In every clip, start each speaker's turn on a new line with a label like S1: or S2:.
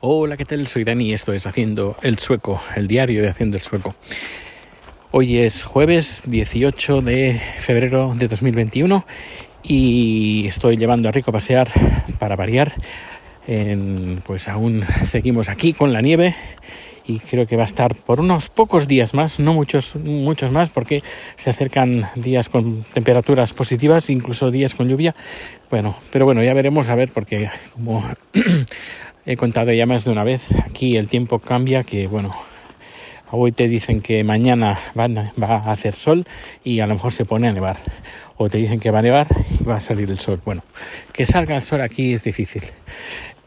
S1: Hola, ¿qué tal? Soy Dani y esto es Haciendo el Sueco, el diario de Haciendo el Sueco. Hoy es jueves 18 de febrero de 2021 y estoy llevando a Rico a pasear para variar. pues aún seguimos aquí con la nieve y creo que va a estar por unos pocos días más, no muchos, muchos más, porque se acercan días con temperaturas positivas, incluso días con lluvia. Bueno, pero bueno, ya veremos a ver, porque como he contado ya más de una vez, aquí el tiempo cambia, que bueno, hoy te dicen que mañana va, a hacer sol y a lo mejor se pone a nevar. O te dicen que va a nevar y va a salir el sol. Bueno, que salga el sol aquí es difícil.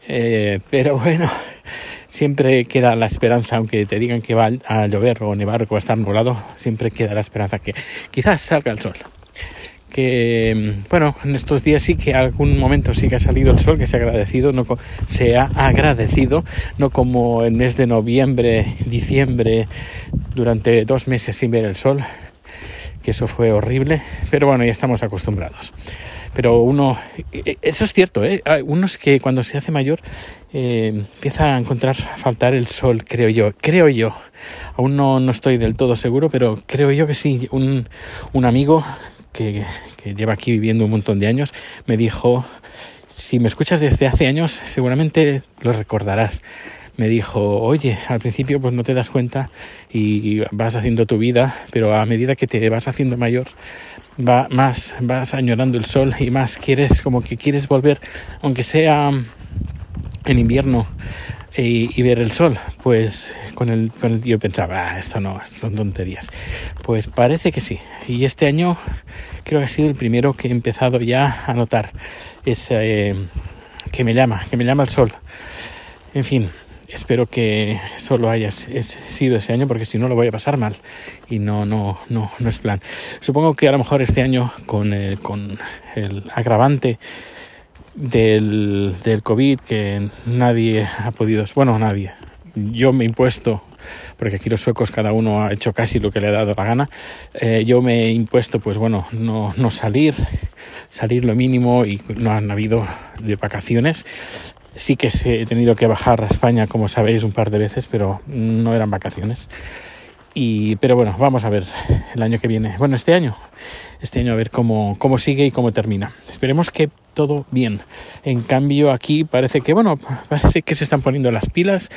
S1: Eh, pero bueno, siempre queda la esperanza, aunque te digan que va a llover o nevar o va a estar nublado, siempre queda la esperanza que quizás salga el sol que bueno en estos días sí que algún momento sí que ha salido el sol que se ha agradecido no se ha agradecido no como el mes de noviembre diciembre durante dos meses sin ver el sol que eso fue horrible pero bueno ya estamos acostumbrados. Pero uno e, eso es cierto ¿eh? uno es que cuando se hace mayor eh, empieza a encontrar faltar el sol creo yo creo yo. Aún no, no estoy del todo seguro pero creo yo que sí. Un, un amigo que, lleva aquí viviendo un montón de años, me dijo, si me escuchas desde hace años, seguramente lo recordarás. Me dijo, oye, al principio pues no te das cuenta y vas haciendo tu vida, pero a medida que te vas haciendo mayor, va más vas añorando el sol y más quieres como que quieres volver, aunque sea en invierno, y, ver el sol. Pues con el, con el yo pensaba, ah, esto no, son tonterías. Pues parece que sí. Y este año creo que ha sido el primero que he empezado ya a notar ese, eh, que me llama, que me llama el sol. En fin, espero que solo haya sido ese año porque si no lo voy a pasar mal y no no no no es plan supongo que a lo mejor este año con el, con el agravante del, del COVID que nadie ha podido, bueno, nadie, yo me he impuesto, porque aquí los suecos cada uno ha hecho casi lo que le ha dado la gana, eh, yo me he impuesto, pues bueno, no, no salir, salir lo mínimo y no han habido de vacaciones. Sí que he tenido que bajar a España, como sabéis, un par de veces, pero no eran vacaciones. Y, pero bueno, vamos a ver el año que viene. Bueno, este año, este año a ver cómo, cómo sigue y cómo termina. Esperemos que todo bien. En cambio, aquí parece que, bueno, parece que se están poniendo las pilas.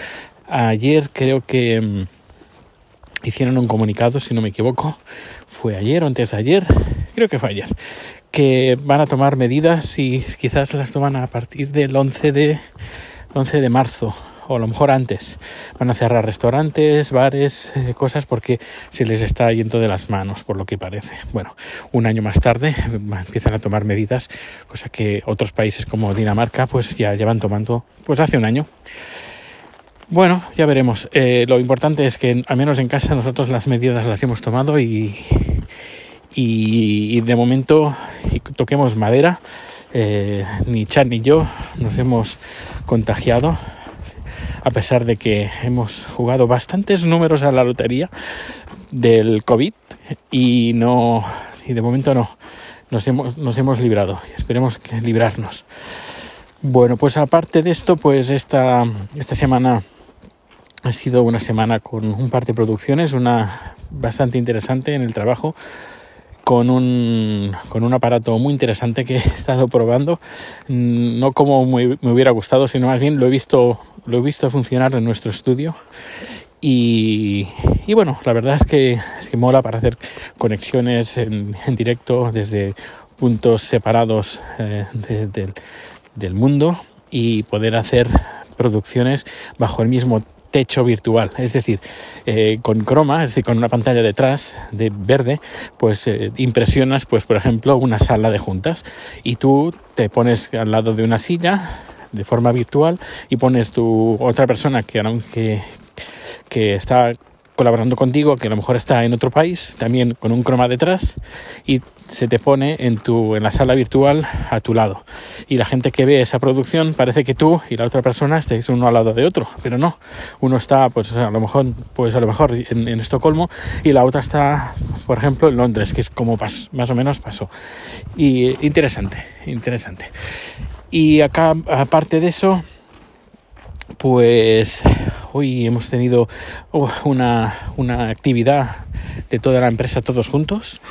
S1: Ayer creo que mm, hicieron un comunicado, si no me equivoco. Fue ayer o antes de ayer, creo que fue ayer, que van a tomar medidas y quizás las toman a partir del 11 de, 11 de marzo o a lo mejor antes. Van a cerrar restaurantes, bares, eh, cosas porque se les está yendo de las manos, por lo que parece. Bueno, un año más tarde empiezan a tomar medidas, cosa que otros países como Dinamarca pues ya llevan tomando pues hace un año. Bueno, ya veremos. Eh, lo importante es que al menos en casa nosotros las medidas las hemos tomado y, y, de momento toquemos madera. Eh, ni Chad ni yo nos hemos contagiado a pesar de que hemos jugado bastantes números a la lotería del COVID y no y de momento no nos hemos, nos hemos librado y esperemos que librarnos. Bueno, pues aparte de esto, pues esta, esta semana ha sido una semana con un par de producciones, una bastante interesante en el trabajo con un, con un aparato muy interesante que he estado probando, mm, no como me, hubiera gustado, sino más bien lo he visto, lo he visto funcionar en nuestro estudio. Y, y, bueno, la verdad es que, es que mola para hacer conexiones en, en directo desde puntos separados eh, del, del mundo y poder hacer producciones bajo el mismo techo virtual, es decir, eh, con croma, es decir, con una pantalla detrás de verde, pues eh, impresionas, pues por ejemplo, una sala de juntas. Y tú te pones al lado de una silla de forma virtual y pones tu otra persona que aunque que está colaborando contigo, que a lo mejor está en otro país, también con un croma detrás, y se te pone en, tu, en la sala virtual a tu lado. Y la gente que ve esa producción parece que tú y la otra persona estéis uno al lado de otro, pero no. Uno está, pues a lo mejor, pues a lo mejor en, Estocolmo y la otra está, por ejemplo, en Londres, que es como más o menos pasó. Y interesante, interesante. Y acá, aparte de eso, pues hoy hemos tenido oh, una, una actividad de toda la empresa todos juntos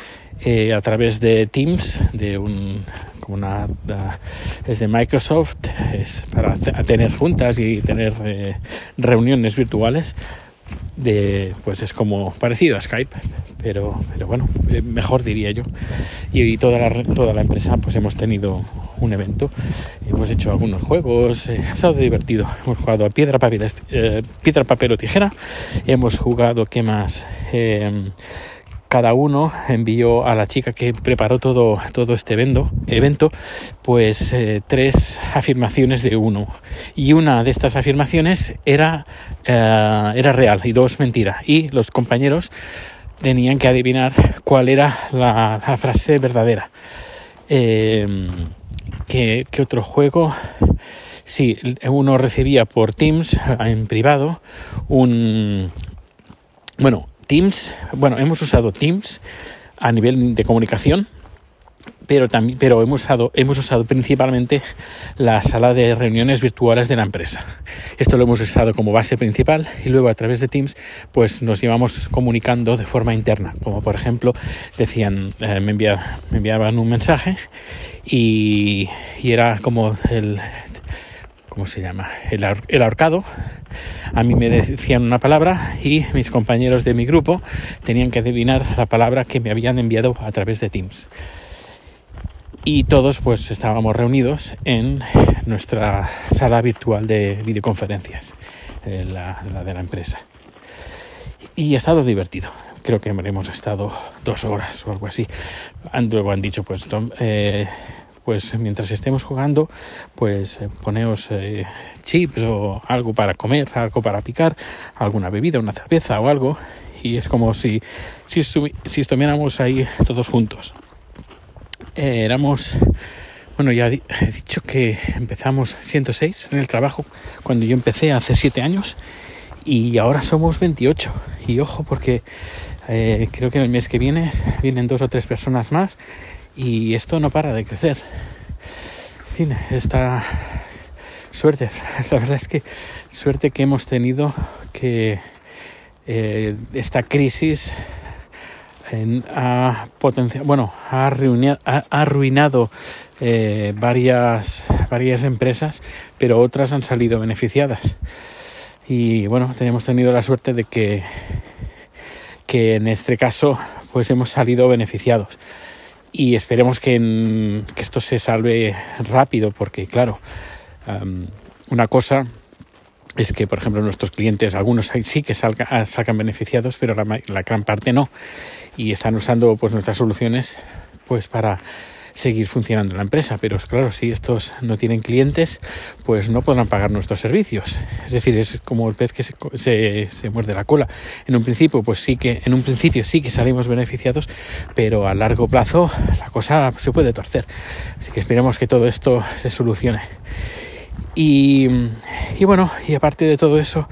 S1: eh, a través de Teams, de un como una es de Microsoft, es para tener juntas y tener eh, reuniones virtuales de pues es como parecido a Skype pero pero bueno eh, mejor diría yo. Y, toda la toda la empresa pues hemos tenido un evento. Hemos hecho algunos juegos ha estado divertido. Hemos jugado a piedra papel piedra papel o tijera. Hemos jugado qué más cada uno envió a la chica que preparó todo, todo este evento, evento pues eh, tres afirmaciones de uno. Y una de estas afirmaciones era, eh, era real y dos mentira. Y los compañeros tenían que adivinar cuál era la, frase verdadera. Em, ¿qué, ¿Qué otro juego? Sí, uno recibía por Teams en privado un... Bueno, Teams, bueno, hemos usado Teams a nivel de comunicación, pero también pero hemos usado hemos usado principalmente la sala de reuniones virtuales de la empresa. Esto lo hemos usado como base principal y luego a través de Teams pues nos íbamos comunicando de forma interna, como por ejemplo decían eh, me, me enviaban un mensaje y, y era como el ¿cómo se llama? El, el, ahorcado. A mí me decían una palabra y mis compañeros de mi grupo tenían que adivinar la palabra que me habían enviado a través de Teams. Y todos pues estábamos reunidos en nuestra sala virtual de videoconferencias, eh, la, de la empresa. Y ha estado divertido creo que hemos estado dos horas o algo así. Luego han dicho, pues, eh, pues mientras estemos jugando, pues eh, poneos eh, chips o algo para comer, algo para picar, alguna bebida, una cerveza o algo, y es como si, si, estuviéramos ahí todos juntos. Eh, éramos, bueno, ya he dicho que empezamos 106 en el trabajo cuando yo empecé hace 7 años y ahora somos 28. Y ojo, porque creo que el mes que viene vienen dos o tres personas más y esto no para de crecer. En fin, esta suerte, la verdad es que suerte que hemos tenido que eh, esta crisis ha potenciado, bueno, ha, arruinado eh, varias, varias empresas, pero otras han salido beneficiadas. Y bueno, tenemos tenido la suerte de que, que en este caso pues hemos salido beneficiados y esperemos que, esto se salve rápido porque claro, una cosa es que, por ejemplo, nuestros clientes, algunos sí que salga, sacan beneficiados, pero la, la, gran parte no. Y están usando pues nuestras soluciones pues para seguir funcionando la empresa. Pero claro, si estos no tienen clientes, pues no podrán pagar nuestros servicios. Es decir, es como el pez que se, se, muerde la cola. En un principio, pues sí que, en un principio sí que salimos beneficiados, pero a largo plazo la cosa se puede torcer. Así que esperemos que todo esto se solucione. Y, y bueno, y aparte de todo eso,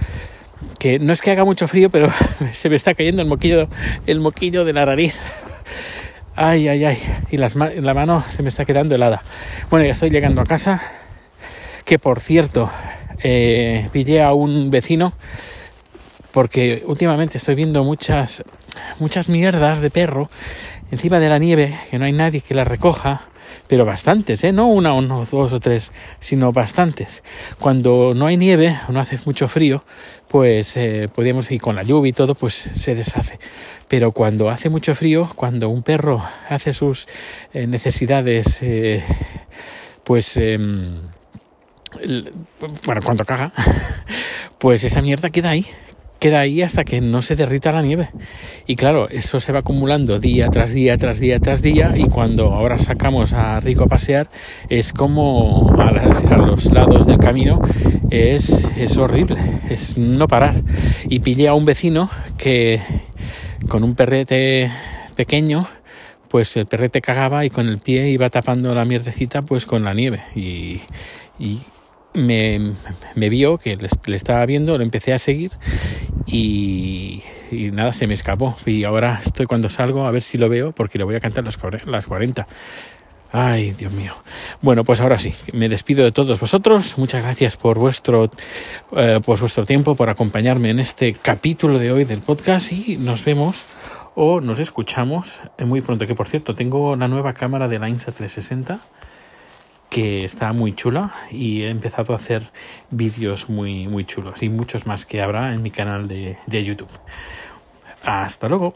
S1: que no es que haga mucho frío, pero se me está cayendo el moquillo, el moquillo de la nariz. Ay, ay, ay. Y las la mano se me está quedando helada. Bueno, ya estoy llegando a casa. Que por cierto, eh, pillé a un vecino porque últimamente estoy viendo muchas, muchas mierdas de perro encima de la nieve, que no hay nadie que las recoja, pero bastantes, ¿eh? no una o dos o tres, sino bastantes. Cuando no hay nieve no hace mucho frío, pues eh, podemos ir con la lluvia y todo, pues se deshace. Pero cuando hace mucho frío, cuando un perro hace sus eh, necesidades, eh, pues, em, bueno, cuando caga, pues esa mierda queda ahí, queda ahí hasta que no se derrita la nieve. Y claro, eso se va acumulando día tras día, tras día, tras día, y cuando ahora sacamos a Rico a pasear, es como a, los lados del camino, es, es horrible, es no parar. Y pillé a un vecino que con un perrete pequeño, pues el perrete cagaba y con el pie iba tapando la mierdecita pues con la nieve. Y, me, me, vio que le, estaba viendo, lo empecé a seguir y, nada, se me escapó. Y ahora estoy cuando salgo a ver si lo veo porque le voy a cantar las, las 40. Ay, Dios mío. Bueno, pues ahora sí, me despido de todos vosotros. Muchas gracias por vuestro, eh, por vuestro tiempo, por acompañarme en este capítulo de hoy del podcast y nos vemos o nos escuchamos muy pronto. Que por cierto, tengo la nueva cámara de la Insta 360 que está muy chula y he empezado a hacer vídeos muy, muy chulos y muchos más que habrá en mi canal de, de YouTube. Hasta luego.